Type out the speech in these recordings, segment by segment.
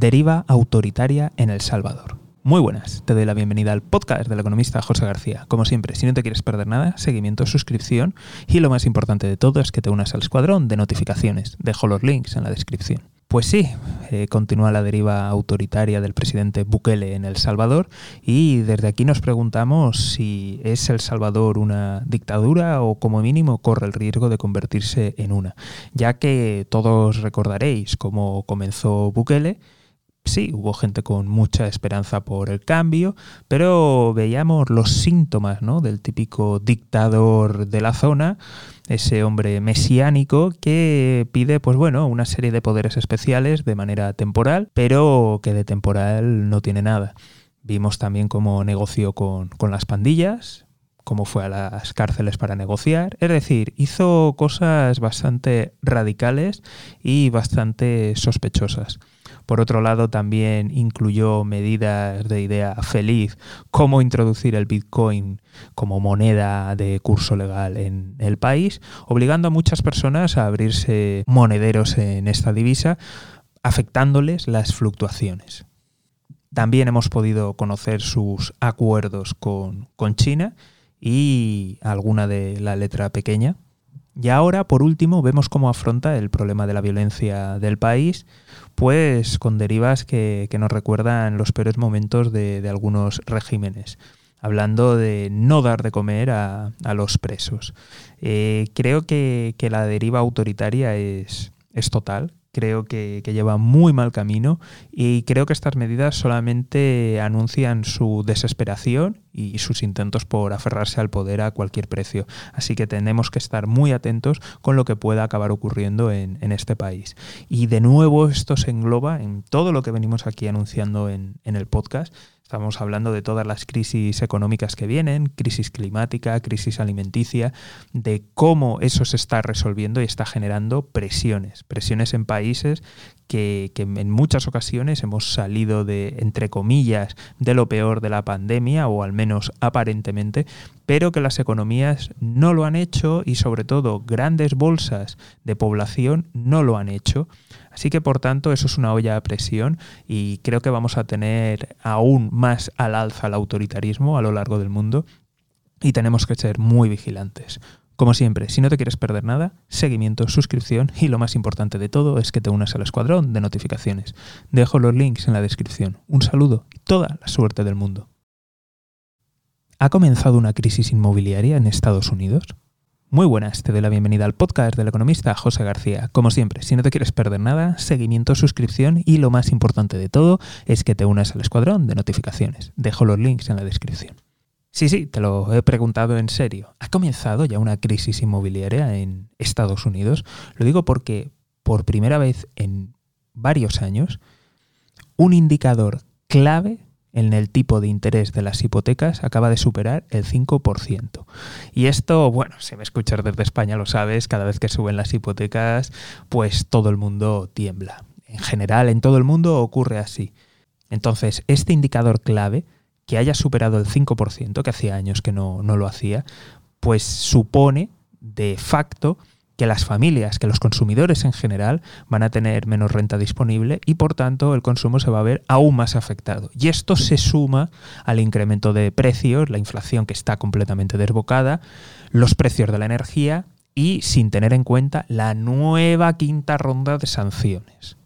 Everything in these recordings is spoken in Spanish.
Deriva autoritaria en El Salvador. Muy buenas, te doy la bienvenida al podcast del economista José García. Como siempre, si no te quieres perder nada, seguimiento, suscripción y lo más importante de todo es que te unas al escuadrón de notificaciones. Dejo los links en la descripción. Pues sí, eh, continúa la deriva autoritaria del presidente Bukele en El Salvador y desde aquí nos preguntamos si es El Salvador una dictadura o como mínimo corre el riesgo de convertirse en una, ya que todos recordaréis cómo comenzó Bukele sí, hubo gente con mucha esperanza por el cambio, pero veíamos los síntomas ¿no? del típico dictador de la zona, ese hombre mesiánico que pide, pues bueno, una serie de poderes especiales de manera temporal, pero que de temporal no tiene nada. Vimos también cómo negoció con, con las pandillas, cómo fue a las cárceles para negociar. Es decir, hizo cosas bastante radicales y bastante sospechosas. Por otro lado, también incluyó medidas de idea feliz, como introducir el Bitcoin como moneda de curso legal en el país, obligando a muchas personas a abrirse monederos en esta divisa, afectándoles las fluctuaciones. También hemos podido conocer sus acuerdos con, con China y alguna de la letra pequeña, y ahora, por último, vemos cómo afronta el problema de la violencia del país, pues con derivas que, nos recuerdan los peores momentos de, algunos regímenes hablando de no dar de comer a, los presos. Eh, creo que, la deriva autoritaria es total, creo que, lleva muy mal camino y creo que estas medidas solamente anuncian su desesperación y sus intentos por aferrarse al poder a cualquier precio. Así que tenemos que estar muy atentos con lo que pueda acabar ocurriendo en, este país. Y de nuevo esto se engloba en todo lo que venimos aquí anunciando en, el podcast Estamos hablando de todas las crisis económicas que vienen, crisis climática, crisis alimenticia, de cómo eso se está resolviendo y está generando presiones, presiones en países que, en muchas ocasiones hemos salido de, entre comillas, de lo peor de la pandemia, o al menos aparentemente, pero que las economías no lo han hecho y sobre todo grandes bolsas de población no lo han hecho. Así que por tanto eso es una olla a presión y creo que vamos a tener aún más al alza el autoritarismo a lo largo del mundo y tenemos que ser muy vigilantes. Como siempre, si no te quieres perder nada, seguimiento, suscripción y lo más importante de todo es que te unas al escuadrón de notificaciones. Dejo los links en la descripción. Un saludo y toda la suerte del mundo. ¿Ha comenzado una crisis inmobiliaria en Estados Unidos? Muy buenas, te doy la bienvenida al podcast del economista José García. Como siempre, si no te quieres perder nada, seguimiento, suscripción y lo más importante de todo es que te unas al escuadrón de notificaciones. Dejo los links en la descripción. Sí, sí, te lo he preguntado en serio. ¿Ha comenzado ya una crisis inmobiliaria en Estados Unidos? Lo digo porque por primera vez en varios años, un indicador clave en el tipo de interés de las hipotecas acaba de superar el 5%. Y esto, bueno, si me escuchas desde España lo sabes, cada vez que suben las hipotecas, pues todo el mundo tiembla. En general, en todo el mundo ocurre así. Entonces, este indicador clave que haya superado el 5%, que hacía años que no, no lo hacía, pues supone de facto que las familias, que los consumidores en general van a tener menos renta disponible y por tanto el consumo se va a ver aún más afectado. Y esto se suma al incremento de precios, la inflación que está completamente desbocada, los precios de la energía y sin tener en cuenta la nueva quinta ronda de sanciones.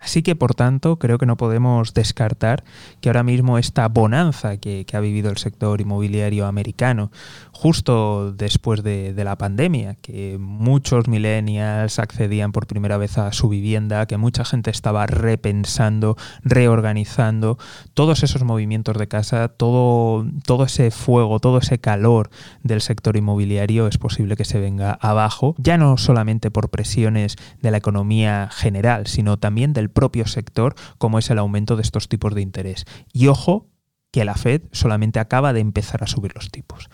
Así que, por tanto, creo que no podemos descartar que ahora mismo esta bonanza que, ha vivido el sector inmobiliario americano, justo después de, la pandemia, que muchos millennials accedían por primera vez a su vivienda, que mucha gente estaba repensando, reorganizando, todos esos movimientos de casa, todo, todo ese fuego, todo ese calor del sector inmobiliario es posible que se venga abajo, ya no solamente por presiones de la economía general, sino también del propio sector, como es el aumento de estos tipos de interés. Y ojo, que la Fed solamente acaba de empezar a subir los tipos.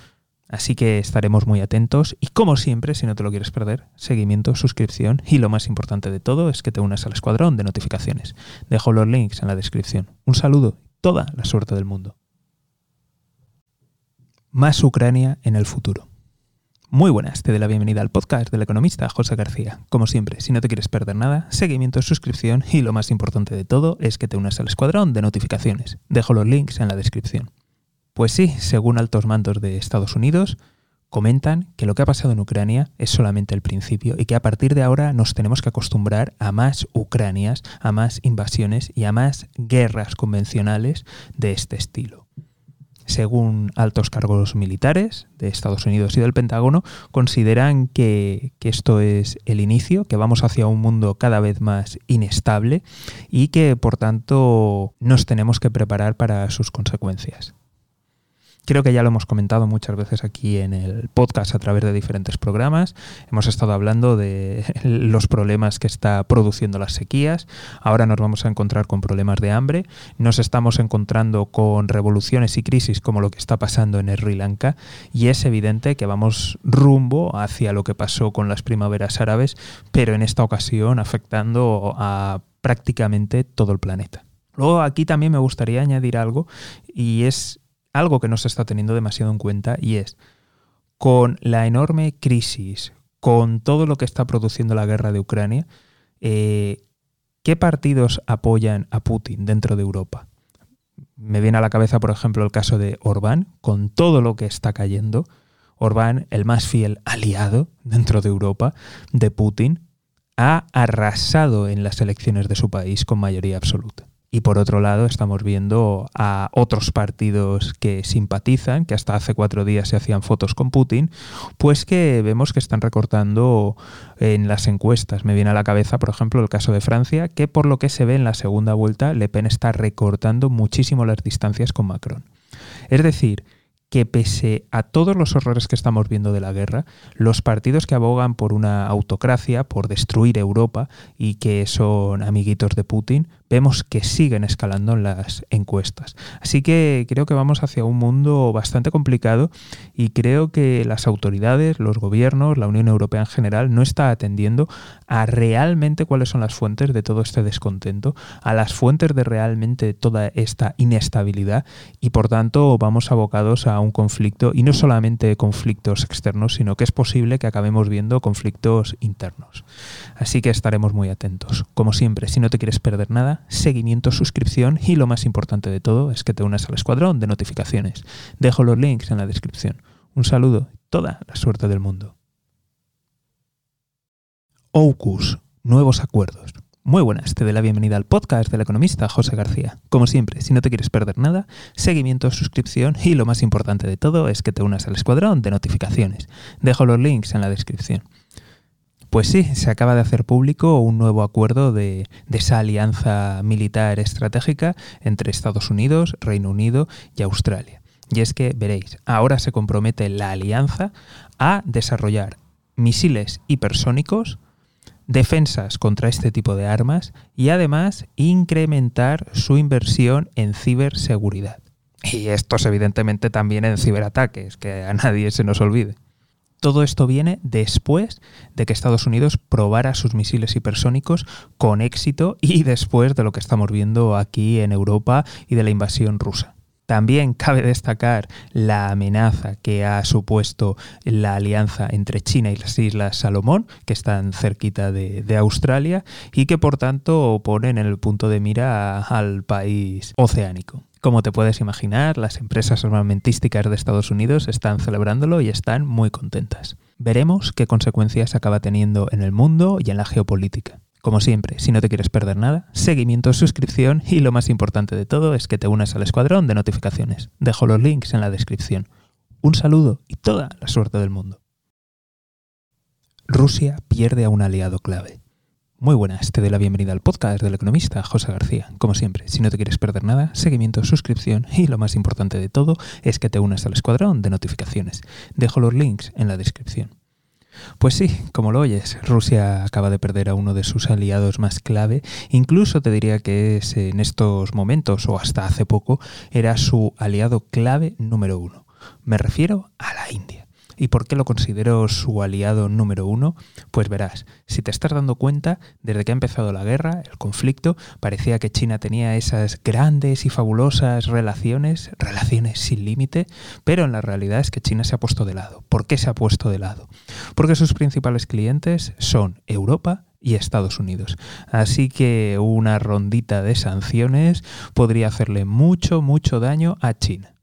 Así que estaremos muy atentos y como siempre, si no te lo quieres perder, seguimiento, suscripción y lo más importante de todo es que te unas al escuadrón de notificaciones. Dejo los links en la descripción. Un saludo y toda la suerte del mundo. Más Ucrania en el futuro. Muy buenas, te doy la bienvenida al podcast del economista José García. Como siempre, si no te quieres perder nada, seguimiento, suscripción y lo más importante de todo es que te unas al escuadrón de notificaciones. Dejo los links en la descripción. Pues sí, según altos mandos de Estados Unidos, comentan que lo que ha pasado en Ucrania es solamente el principio y que a partir de ahora nos tenemos que acostumbrar a más Ucranias, a más invasiones y a más guerras convencionales de este estilo según altos cargos militares de Estados Unidos y del Pentágono, consideran que, esto es el inicio, que vamos hacia un mundo cada vez más inestable y que por tanto nos tenemos que preparar para sus consecuencias. Creo que ya lo hemos comentado muchas veces aquí en el podcast a través de diferentes programas. Hemos estado hablando de los problemas que está produciendo las sequías. Ahora nos vamos a encontrar con problemas de hambre. Nos estamos encontrando con revoluciones y crisis como lo que está pasando en Sri Lanka. Y es evidente que vamos rumbo hacia lo que pasó con las primaveras árabes, pero en esta ocasión afectando a prácticamente todo el planeta. Luego aquí también me gustaría añadir algo y es algo que no se está teniendo demasiado en cuenta y es con la enorme crisis, con todo lo que está produciendo la guerra de Ucrania, eh, ¿qué partidos apoyan a Putin dentro de Europa? Me viene a la cabeza, por ejemplo, el caso de Orbán, con todo lo que está cayendo. Orbán, el más fiel aliado dentro de Europa de Putin, ha arrasado en las elecciones de su país con mayoría absoluta. Y por otro lado, estamos viendo a otros partidos que simpatizan, que hasta hace cuatro días se hacían fotos con Putin, pues que vemos que están recortando en las encuestas. Me viene a la cabeza, por ejemplo, el caso de Francia, que por lo que se ve en la segunda vuelta, Le Pen está recortando muchísimo las distancias con Macron. Es decir, que pese a todos los horrores que estamos viendo de la guerra, los partidos que abogan por una autocracia, por destruir Europa y que son amiguitos de Putin, vemos que siguen escalando en las encuestas. Así que creo que vamos hacia un mundo bastante complicado y creo que las autoridades, los gobiernos, la Unión Europea en general no está atendiendo a realmente cuáles son las fuentes de todo este descontento, a las fuentes de realmente toda esta inestabilidad y por tanto vamos abocados a un conflicto y no solamente conflictos externos, sino que es posible que acabemos viendo conflictos internos. Así que estaremos muy atentos. Como siempre, si no te quieres perder nada, seguimiento, suscripción y lo más importante de todo es que te unas al escuadrón de notificaciones. Dejo los links en la descripción. Un saludo toda la suerte del mundo. OUCUS, nuevos acuerdos. Muy buenas, te doy la bienvenida al podcast del economista José García. Como siempre, si no te quieres perder nada, seguimiento, suscripción y lo más importante de todo es que te unas al escuadrón de notificaciones. Dejo los links en la descripción. Pues sí, se acaba de hacer público un nuevo acuerdo de, esa alianza militar estratégica entre Estados Unidos, Reino Unido y Australia. Y es que, veréis, ahora se compromete la alianza a desarrollar misiles hipersónicos, defensas contra este tipo de armas y además incrementar su inversión en ciberseguridad. Y estos evidentemente también en ciberataques, que a nadie se nos olvide. Todo esto viene después de que Estados Unidos probara sus misiles hipersónicos con éxito y después de lo que estamos viendo aquí en Europa y de la invasión rusa. También cabe destacar la amenaza que ha supuesto la alianza entre China y las Islas Salomón, que están cerquita de, Australia, y que por tanto ponen en el punto de mira al país oceánico. Como te puedes imaginar, las empresas armamentísticas de Estados Unidos están celebrándolo y están muy contentas. Veremos qué consecuencias acaba teniendo en el mundo y en la geopolítica. Como siempre, si no te quieres perder nada, seguimiento, suscripción y lo más importante de todo es que te unas al escuadrón de notificaciones. Dejo los links en la descripción. Un saludo y toda la suerte del mundo. Rusia pierde a un aliado clave. Muy buenas, te doy la bienvenida al podcast del economista José García. Como siempre, si no te quieres perder nada, seguimiento, suscripción y lo más importante de todo es que te unas al escuadrón de notificaciones. Dejo los links en la descripción. Pues sí, como lo oyes, Rusia acaba de perder a uno de sus aliados más clave, incluso te diría que es en estos momentos o hasta hace poco era su aliado clave número uno. Me refiero a la India. ¿Y por qué lo considero su aliado número uno? Pues verás, si te estás dando cuenta, desde que ha empezado la guerra, el conflicto, parecía que China tenía esas grandes y fabulosas relaciones, relaciones sin límite, pero en la realidad es que China se ha puesto de lado. ¿Por qué se ha puesto de lado? Porque sus principales clientes son Europa y Estados Unidos. Así que una rondita de sanciones podría hacerle mucho, mucho daño a China.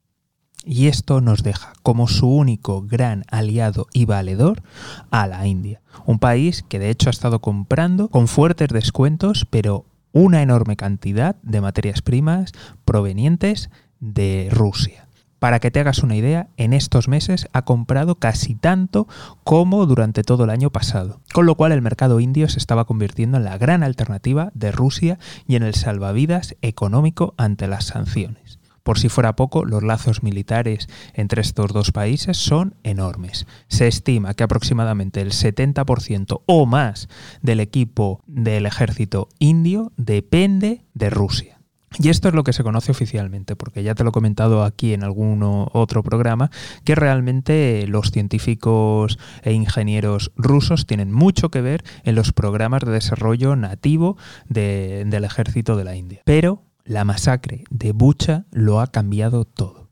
Y esto nos deja como su único gran aliado y valedor a la India, un país que de hecho ha estado comprando con fuertes descuentos, pero una enorme cantidad de materias primas provenientes de Rusia. Para que te hagas una idea, en estos meses ha comprado casi tanto como durante todo el año pasado, con lo cual el mercado indio se estaba convirtiendo en la gran alternativa de Rusia y en el salvavidas económico ante las sanciones. Por si fuera poco, los lazos militares entre estos dos países son enormes. Se estima que aproximadamente el 70% o más del equipo del ejército indio depende de Rusia. Y esto es lo que se conoce oficialmente, porque ya te lo he comentado aquí en algún otro programa, que realmente los científicos e ingenieros rusos tienen mucho que ver en los programas de desarrollo nativo del ejército de la India. Pero la masacre de Bucha lo ha cambiado todo.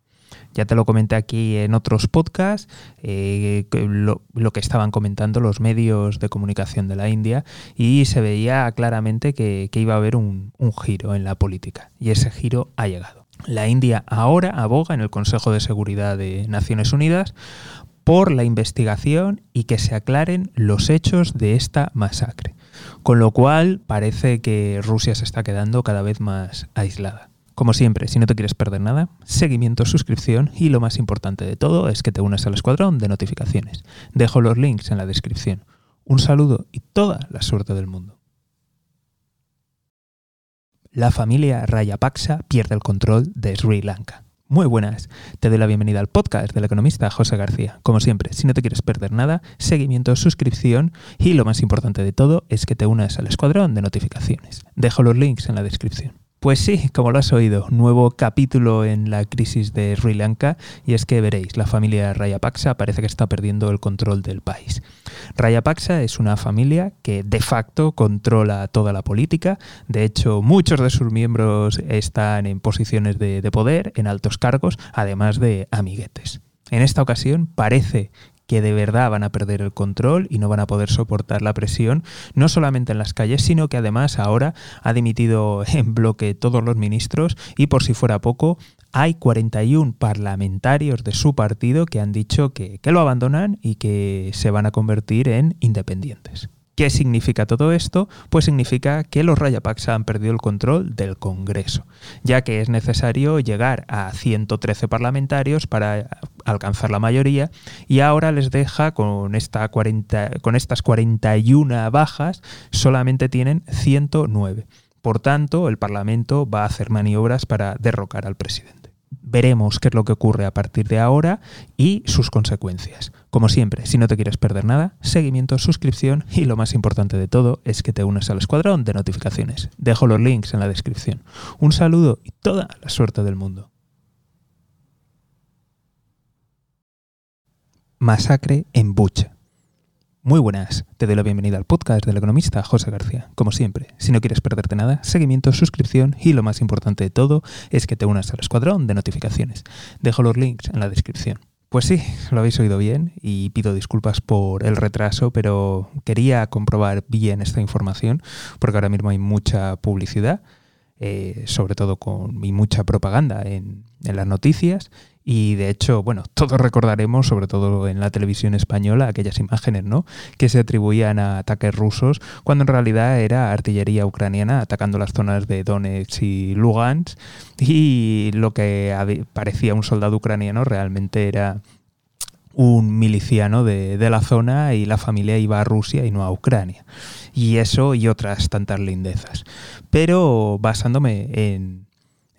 Ya te lo comenté aquí en otros podcasts, eh, lo, que estaban comentando los medios de comunicación de la India y se veía claramente que, iba a haber un, un giro en la política y ese giro ha llegado. La India ahora aboga en el Consejo de Seguridad de Naciones Unidas por la investigación y que se aclaren los hechos de esta masacre. Con lo cual parece que Rusia se está quedando cada vez más aislada. Como siempre, si no te quieres perder nada, seguimiento, suscripción y lo más importante de todo es que te unas al escuadrón de notificaciones. Dejo los links en la descripción. Un saludo y toda la suerte del mundo. La familia Rayapaksa pierde el control de Sri Lanka. Muy buenas, te doy la bienvenida al podcast del economista José García. Como siempre, si no te quieres perder nada, seguimiento, suscripción y lo más importante de todo es que te unas al escuadrón de notificaciones. Dejo los links en la descripción. Pues sí, como lo has oído, nuevo capítulo en la crisis de Sri Lanka y es que veréis, la familia Rayapaksa parece que está perdiendo el control del país. Rayapaksa es una familia que de facto controla toda la política, de hecho muchos de sus miembros están en posiciones de, de poder, en altos cargos, además de amiguetes. En esta ocasión parece que de verdad van a perder el control y no van a poder soportar la presión, no solamente en las calles, sino que además ahora ha dimitido en bloque todos los ministros y por si fuera poco, hay 41 parlamentarios de su partido que han dicho que, que lo abandonan y que se van a convertir en independientes. ¿Qué significa todo esto? Pues significa que los Rayapaksa han perdido el control del Congreso, ya que es necesario llegar a 113 parlamentarios para alcanzar la mayoría y ahora les deja con, esta 40, con estas 41 bajas, solamente tienen 109. Por tanto, el Parlamento va a hacer maniobras para derrocar al presidente veremos qué es lo que ocurre a partir de ahora y sus consecuencias. Como siempre, si no te quieres perder nada, seguimiento, suscripción y lo más importante de todo es que te unas al escuadrón de notificaciones. Dejo los links en la descripción. Un saludo y toda la suerte del mundo. Masacre en Bucha. Muy buenas, te doy la bienvenida al podcast del economista José García. Como siempre, si no quieres perderte nada, seguimiento, suscripción y lo más importante de todo es que te unas al escuadrón de notificaciones. Dejo los links en la descripción. Pues sí, lo habéis oído bien y pido disculpas por el retraso, pero quería comprobar bien esta información porque ahora mismo hay mucha publicidad, eh, sobre todo con mucha propaganda en, en las noticias y de hecho, bueno, todos recordaremos, sobre todo en la televisión española, aquellas imágenes, ¿no? Que se atribuían a ataques rusos, cuando en realidad era artillería ucraniana atacando las zonas de Donetsk y Lugansk. Y lo que parecía un soldado ucraniano realmente era un miliciano de, de, la zona y la familia iba a Rusia y no a Ucrania. Y eso y otras tantas lindezas. Pero basándome en,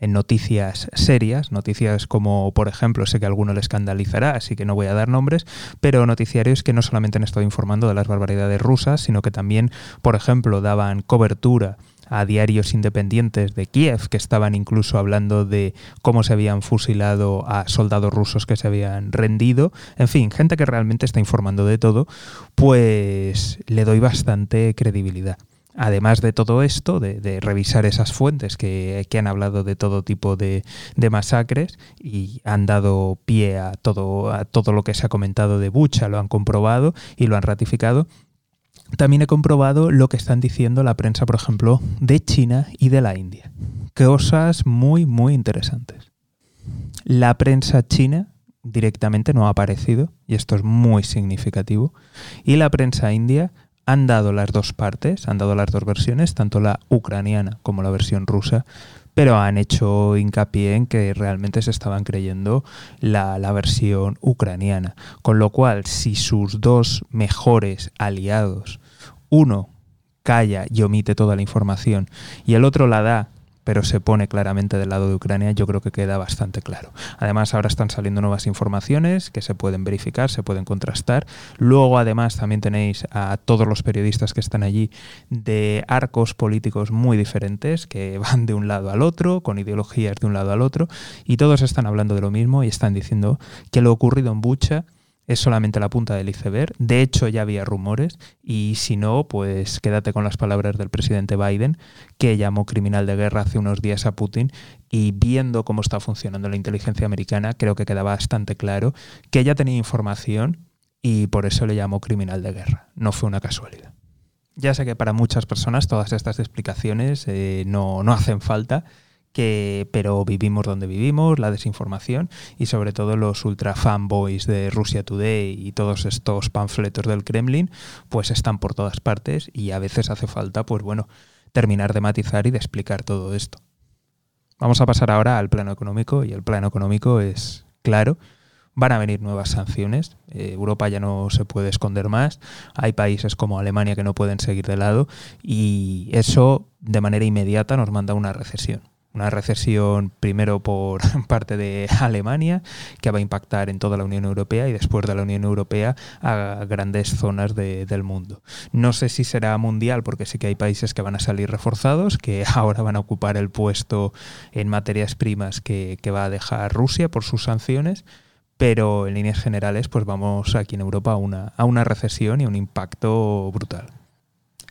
en noticias serias, noticias como, por ejemplo, sé que a alguno le escandalizará, así que no voy a dar nombres, pero noticiarios que no solamente han estado informando de las barbaridades rusas, sino que también, por ejemplo, daban cobertura a diarios independientes de Kiev que estaban incluso hablando de cómo se habían fusilado a soldados rusos que se habían rendido. En fin, gente que realmente está informando de todo, pues le doy bastante credibilidad además de todo esto, de, revisar esas fuentes que, han hablado de todo tipo de, masacres y han dado pie a todo, a todo lo que se ha comentado de Bucha, lo han comprobado y lo han ratificado, también he comprobado lo que están diciendo la prensa, por ejemplo, de China y de la India. Cosas muy, muy interesantes. La prensa china directamente no ha aparecido, y esto es muy significativo, y la prensa india han dado las dos partes, han dado las dos versiones, tanto la ucraniana como la versión rusa, pero han hecho hincapié en que realmente se estaban creyendo la, la, versión ucraniana. Con lo cual, si sus dos mejores aliados, uno calla y omite toda la información y el otro la da pero se pone claramente del lado de Ucrania, yo creo que queda bastante claro. Además, ahora están saliendo nuevas informaciones que se pueden verificar, se pueden contrastar. Luego, además, también tenéis a todos los periodistas que están allí de arcos políticos muy diferentes, que van de un lado al otro, con ideologías de un lado al otro, y todos están hablando de lo mismo y están diciendo que lo ocurrido en Bucha es solamente la punta del iceberg. De hecho, ya había rumores y si no, pues quédate con las palabras del presidente Biden, que llamó criminal de guerra hace unos días a Putin y viendo cómo está funcionando la inteligencia americana, creo que queda bastante claro que ella tenía información y por eso le llamó criminal de guerra. No fue una casualidad. Ya sé que para muchas personas todas estas explicaciones eh, no, no hacen falta, que, pero vivimos donde vivimos, la desinformación y sobre todo los ultra fanboys de Russia Today y todos estos panfletos del Kremlin, pues están por todas partes y a veces hace falta, pues bueno, terminar de matizar y de explicar todo esto. Vamos a pasar ahora al plano económico y el plano económico es claro. Van a venir nuevas sanciones. Eh, Europa ya no se puede esconder más. Hay países como Alemania que no pueden seguir de lado y eso de manera inmediata nos manda a una recesión una recesión primero por parte de Alemania, que va a impactar en toda la Unión Europea y después de la Unión Europea a grandes zonas del mundo. No sé si será mundial, porque sí que hay países que van a salir reforzados, que ahora van a ocupar el puesto en materias primas que, va a dejar Rusia por sus sanciones, pero en líneas generales pues vamos aquí en Europa a una, a una recesión y un impacto brutal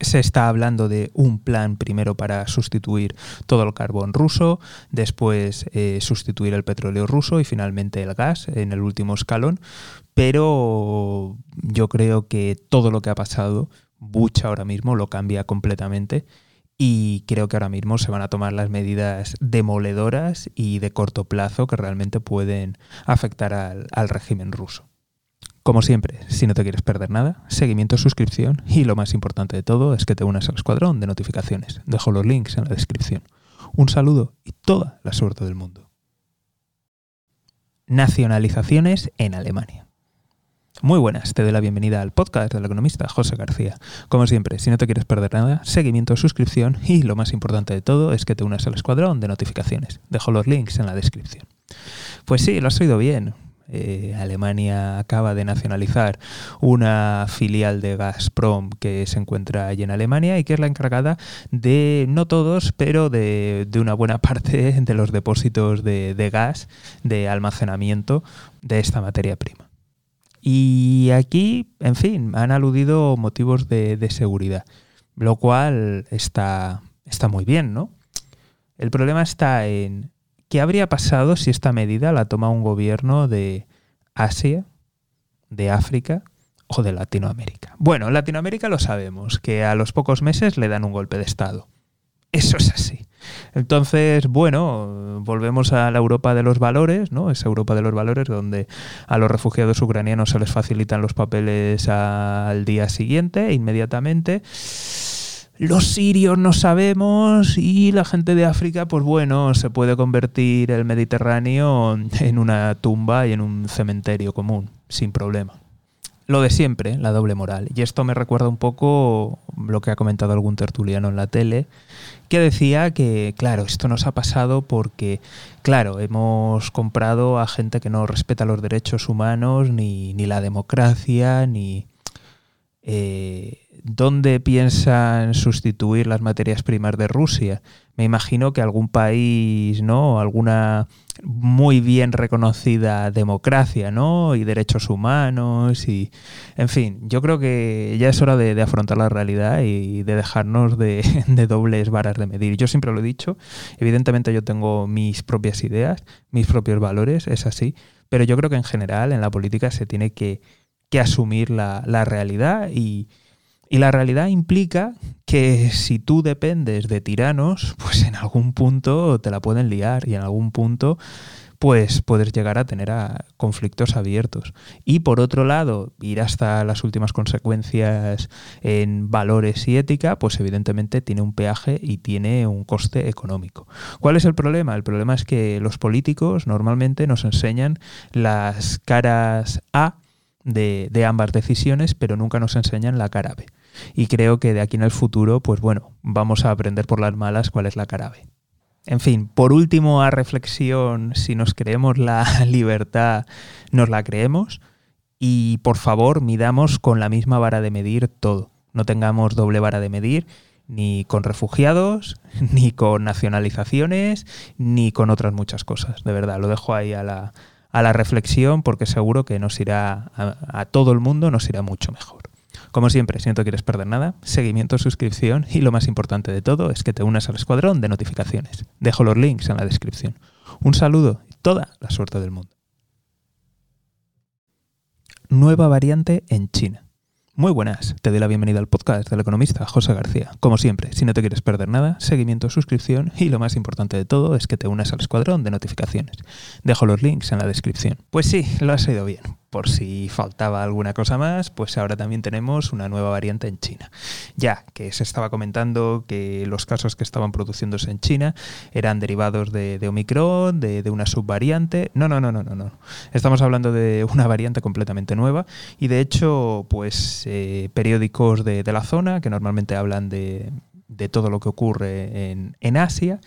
se está hablando de un plan primero para sustituir todo el carbón ruso, después eh, sustituir el petróleo ruso y finalmente el gas en el último escalón. Pero yo creo que todo lo que ha pasado, Bucha ahora mismo lo cambia completamente y creo que ahora mismo se van a tomar las medidas demoledoras y de corto plazo que realmente pueden afectar al régimen ruso. Como siempre, si no te quieres perder nada, seguimiento, suscripción y lo más importante de todo es que te unas al escuadrón de notificaciones. Dejo los links en la descripción. Un saludo y toda la suerte del mundo. Nacionalizaciones en Alemania. Muy buenas, te doy la bienvenida al podcast del economista José García. Como siempre, si no te quieres perder nada, seguimiento, suscripción y lo más importante de todo es que te unas al escuadrón de notificaciones. Dejo los links en la descripción. Pues sí, lo has oído bien. Eh, Alemania acaba de nacionalizar una filial de Gazprom que se encuentra allí en Alemania y que es la encargada de, no todos, pero de, una buena parte de los depósitos de, gas, de almacenamiento de esta materia prima. Y aquí, en fin, han aludido motivos de, de seguridad, lo cual está, está muy bien, ¿no? El problema está en ¿Qué habría pasado si esta medida la toma un gobierno de Asia, de África o de Latinoamérica? Bueno, en Latinoamérica lo sabemos, que a los pocos meses le dan un golpe de Estado. Eso es así. Entonces, bueno, volvemos a la Europa de los valores, ¿no? Esa Europa de los valores donde a los refugiados ucranianos se les facilitan los papeles al día siguiente, inmediatamente los sirios no sabemos y la gente de África, pues bueno, se puede convertir el Mediterráneo en una tumba y en un cementerio común, sin problema. Lo de siempre, la doble moral. Y esto me recuerda un poco lo que ha comentado algún tertuliano en la tele, que decía que, claro, esto nos ha pasado porque, claro, hemos comprado a gente que no respeta los derechos humanos, ni, ni la democracia, ni, eh, ¿dónde piensan sustituir las materias primas de Rusia? Me imagino que algún país, ¿no? Alguna muy bien reconocida democracia, ¿no? Y derechos humanos y... En fin, yo creo que ya es hora de, afrontar la realidad y de dejarnos de, dobles varas de medir. Yo siempre lo he dicho, evidentemente yo tengo mis propias ideas, mis propios valores, es así, pero yo creo que en general en la política se tiene que, asumir la, la realidad y y la realidad implica que si tú dependes de tiranos, pues en algún punto te la pueden liar y en algún punto pues puedes llegar a tener a conflictos abiertos. Y por otro lado, ir hasta las últimas consecuencias en valores y ética, pues evidentemente tiene un peaje y tiene un coste económico. ¿Cuál es el problema? El problema es que los políticos normalmente nos enseñan las caras A de, de ambas decisiones, pero nunca nos enseñan la cara B y creo que de aquí en el futuro, pues bueno, vamos a aprender por las malas cuál es la cara B. En fin, por último, a reflexión, si nos creemos la libertad, nos la creemos y por favor midamos con la misma vara de medir todo. No tengamos doble vara de medir ni con refugiados, ni con nacionalizaciones, ni con otras muchas cosas. De verdad, lo dejo ahí a la, a la reflexión porque seguro que nos irá a, a todo el mundo nos irá mucho mejor. Como siempre, si no te quieres perder nada, seguimiento, suscripción y lo más importante de todo es que te unas al escuadrón de notificaciones. Dejo los links en la descripción. Un saludo y toda la suerte del mundo. Nueva variante en China. Muy buenas, te doy la bienvenida al podcast del economista José García. Como siempre, si no te quieres perder nada, seguimiento, suscripción y lo más importante de todo es que te unas al escuadrón de notificaciones. Dejo los links en la descripción. Pues sí, lo has oído bien por si faltaba alguna cosa más, pues ahora también tenemos una nueva variante en China. Ya que se estaba comentando que los casos que estaban produciéndose en China eran derivados de, Omicron, de, una subvariante. No, no, no, no, no, no. Estamos hablando de una variante completamente nueva y de hecho, pues eh, periódicos de, la zona que normalmente hablan de, todo lo que ocurre en, en Asia,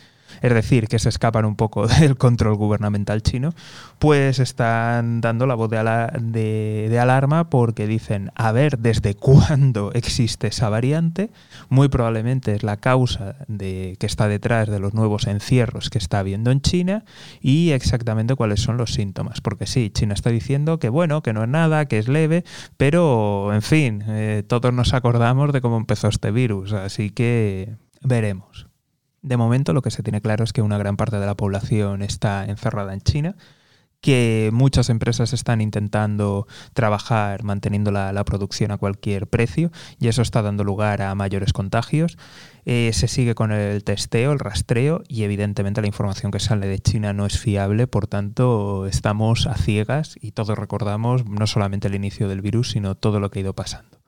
es decir, que se escapan un poco del control gubernamental chino, pues están dando la voz de, alarma porque dicen, a ver, ¿desde cuándo existe esa variante? Muy probablemente es la causa de, que está detrás de los nuevos encierros que está habiendo en China y exactamente cuáles son los síntomas. Porque sí, China está diciendo que bueno, que no es nada, que es leve, pero en fin, eh, todos nos acordamos de cómo empezó este virus, así que veremos. De momento lo que se tiene claro es que una gran parte de la población está encerrada en China, que muchas empresas están intentando trabajar manteniendo la, producción a cualquier precio y eso está dando lugar a mayores contagios. Eh, se sigue con el testeo, el rastreo y evidentemente la información que sale de China no es fiable, por tanto estamos a ciegas y todos recordamos no solamente el inicio del virus, sino todo lo que ha ido pasando.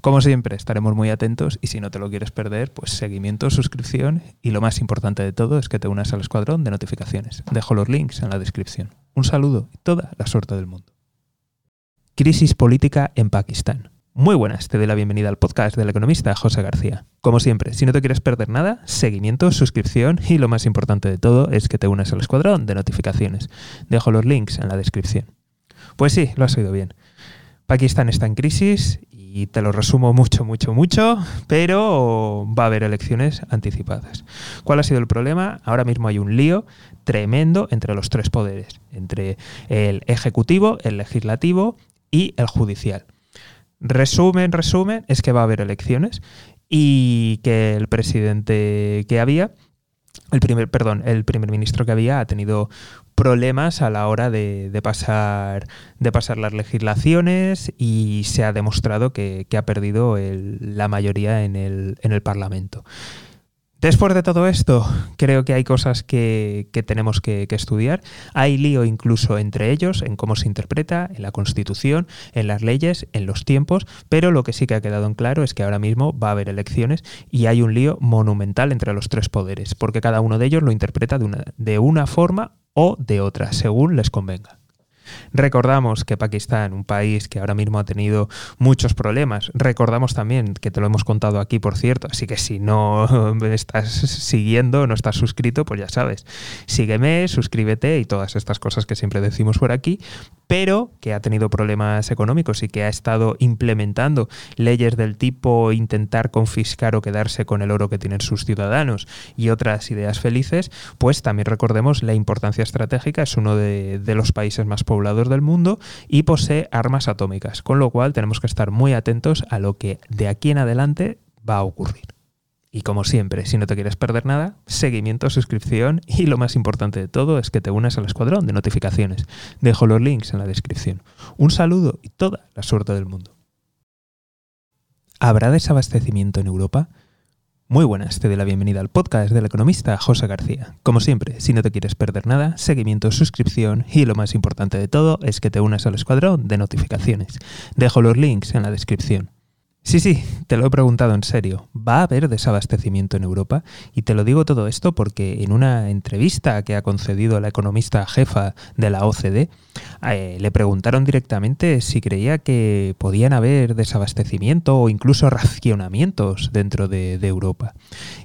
Como siempre, estaremos muy atentos y si no te lo quieres perder, pues seguimiento, suscripción y lo más importante de todo es que te unas al escuadrón de notificaciones. Dejo los links en la descripción. Un saludo y toda la suerte del mundo. Crisis política en Pakistán. Muy buenas, te doy la bienvenida al podcast del economista José García. Como siempre, si no te quieres perder nada, seguimiento, suscripción y lo más importante de todo es que te unas al escuadrón de notificaciones. Dejo los links en la descripción. Pues sí, lo has oído bien. Pakistán está en crisis y te lo resumo mucho, mucho, mucho, pero va a haber elecciones anticipadas. ¿Cuál ha sido el problema? Ahora mismo hay un lío tremendo entre los tres poderes, entre el ejecutivo, el legislativo y el judicial. Resumen, resumen, es que va a haber elecciones y que el presidente que había el primer, perdón, el primer ministro que había ha tenido problemas a la hora de, pasar, de pasar las legislaciones y se ha demostrado que, ha perdido la mayoría en el, en el Parlamento. Después de todo esto, creo que hay cosas que, tenemos que, estudiar. Hay lío incluso entre ellos, en cómo se interpreta, en la Constitución, en las leyes, en los tiempos, pero lo que sí que ha quedado en claro es que ahora mismo va a haber elecciones y hay un lío monumental entre los tres poderes, porque cada uno de ellos lo interpreta de una, de una forma o de otra, según les convenga. Recordamos que Pakistán, un país que ahora mismo ha tenido muchos problemas, recordamos también que te lo hemos contado aquí, por cierto, así que si no estás siguiendo, no estás suscrito, pues ya sabes, sígueme, suscríbete y todas estas cosas que siempre decimos por aquí, pero que ha tenido problemas económicos y que ha estado implementando leyes del tipo intentar confiscar o quedarse con el oro que tienen sus ciudadanos y otras ideas felices, pues también recordemos la importancia estratégica, es uno de, los países más poblados del mundo y posee armas atómicas, con lo cual tenemos que estar muy atentos a lo que de aquí en adelante va a ocurrir. Y como siempre, si no te quieres perder nada, seguimiento, suscripción y lo más importante de todo es que te unas al escuadrón de notificaciones. Dejo los links en la descripción. Un saludo y toda la suerte del mundo. ¿Habrá desabastecimiento en Europa? Muy buenas, te doy la bienvenida al podcast del economista José García. Como siempre, si no te quieres perder nada, seguimiento, suscripción y lo más importante de todo es que te unas al escuadrón de notificaciones. Dejo los links en la descripción. Sí, sí, te lo he preguntado en serio. ¿Va a haber desabastecimiento en Europa? Y te lo digo todo esto porque en una entrevista que ha concedido la economista jefa de la OCDE, eh, le preguntaron directamente si creía que podían haber desabastecimiento o incluso racionamientos dentro de, de Europa.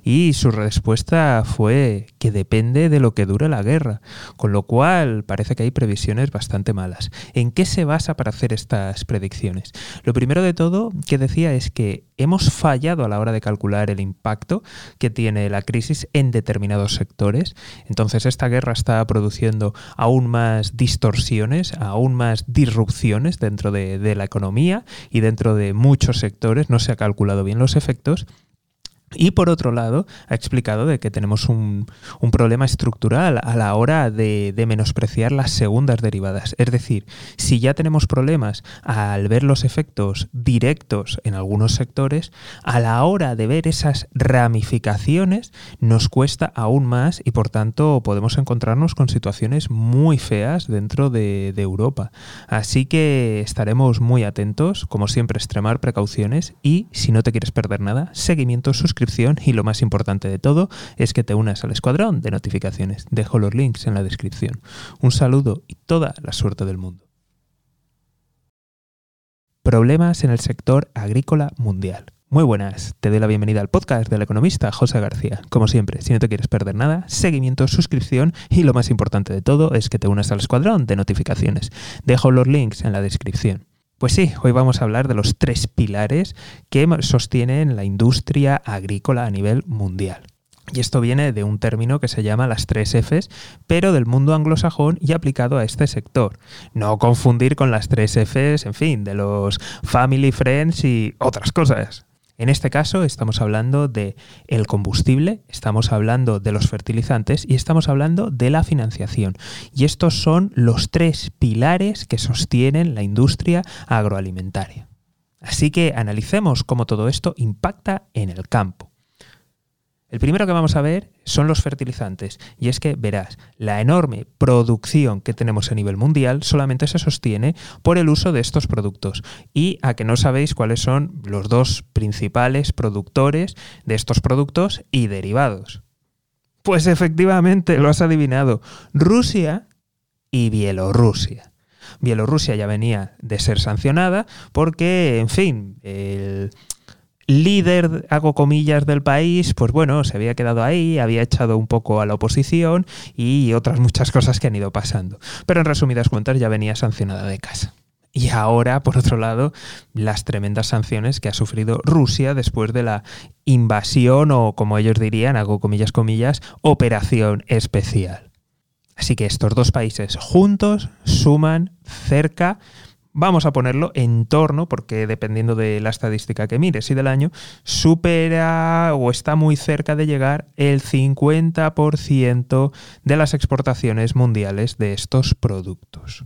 Y su respuesta fue que depende de lo que dure la guerra, con lo cual parece que hay previsiones bastante malas. ¿En qué se basa para hacer estas predicciones? Lo primero de todo que decía es que hemos fallado a la hora de calcular el impacto que tiene la crisis en determinados sectores. Entonces esta guerra está produciendo aún más distorsiones, aún más disrupciones dentro de, de la economía y dentro de muchos sectores. No se ha calculado bien los efectos y por otro lado, ha explicado de que tenemos un, problema estructural a la hora de, menospreciar las segundas derivadas. Es decir, si ya tenemos problemas al ver los efectos directos en algunos sectores, a la hora de ver esas ramificaciones nos cuesta aún más y por tanto podemos encontrarnos con situaciones muy feas dentro de, de Europa. Así que estaremos muy atentos, como siempre, extremar precauciones y, si no te quieres perder nada, seguimiento, y lo más importante de todo es que te unas al escuadrón de notificaciones. Dejo los links en la descripción. Un saludo y toda la suerte del mundo. Problemas en el sector agrícola mundial. Muy buenas, te doy la bienvenida al podcast del economista José García. Como siempre, si no te quieres perder nada, seguimiento, suscripción y lo más importante de todo es que te unas al escuadrón de notificaciones. Dejo los links en la descripción. Pues sí, hoy vamos a hablar de los tres pilares que sostienen la industria agrícola a nivel mundial. Y esto viene de un término que se llama las tres Fs, pero del mundo anglosajón y aplicado a este sector. No confundir con las tres Fs, en fin, de los family friends y otras cosas. En este caso estamos hablando de el combustible, estamos hablando de los fertilizantes y estamos hablando de la financiación. Y estos son los tres pilares que sostienen la industria agroalimentaria. Así que analicemos cómo todo esto impacta en el campo. El primero que vamos a ver son los fertilizantes. Y es que verás, la enorme producción que tenemos a nivel mundial solamente se sostiene por el uso de estos productos. Y a que no sabéis cuáles son los dos principales productores de estos productos y derivados. Pues efectivamente, lo has adivinado. Rusia y Bielorrusia. Bielorrusia ya venía de ser sancionada porque, en fin, el, líder, hago comillas, del país, pues bueno, se había quedado ahí, había echado un poco a la oposición y otras muchas cosas que han ido pasando. Pero en resumidas cuentas ya venía sancionada de casa. Y ahora, por otro lado, las tremendas sanciones que ha sufrido Rusia después de la invasión o, como ellos dirían, hago comillas, comillas, operación especial. Así que estos dos países juntos suman cerca vamos a ponerlo en torno, porque dependiendo de la estadística que mires y del año, supera o está muy cerca de llegar el 50% de las exportaciones mundiales de estos productos.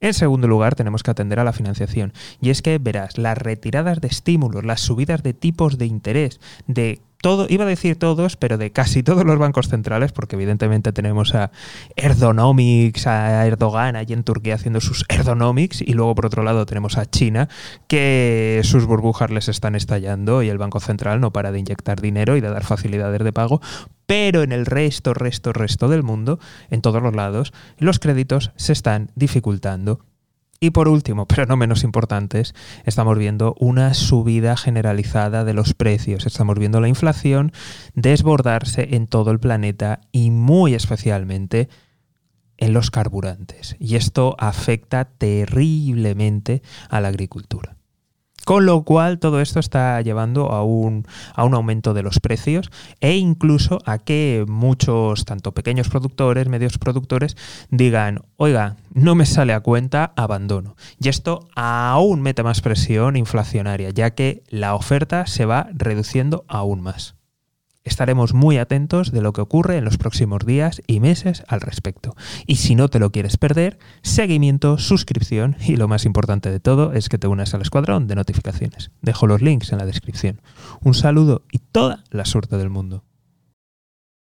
En segundo lugar, tenemos que atender a la financiación. Y es que, verás, las retiradas de estímulos, las subidas de tipos de interés, de todo, iba a decir todos, pero de casi todos los bancos centrales, porque evidentemente tenemos a Erdonomics, a Erdogan allí en Turquía haciendo sus Erdonomics, y luego por otro lado tenemos a China, que sus burbujas les están estallando y el Banco Central no para de inyectar dinero y de dar facilidades de pago, pero en el resto, resto, resto del mundo, en todos los lados, los créditos se están dificultando y por último, pero no menos importantes, estamos viendo una subida generalizada de los precios. Estamos viendo la inflación desbordarse en todo el planeta y muy especialmente en los carburantes y esto afecta terriblemente a la agricultura. Con lo cual todo esto está llevando a un, a un, aumento de los precios e incluso a que muchos, tanto pequeños productores, medios productores, digan, oiga, no me sale a cuenta, abandono. Y esto aún mete más presión inflacionaria, ya que la oferta se va reduciendo aún más. Estaremos muy atentos de lo que ocurre en los próximos días y meses al respecto. Y si no te lo quieres perder, seguimiento, suscripción y lo más importante de todo es que te unas al escuadrón de notificaciones. Dejo los links en la descripción. Un saludo y toda la suerte del mundo.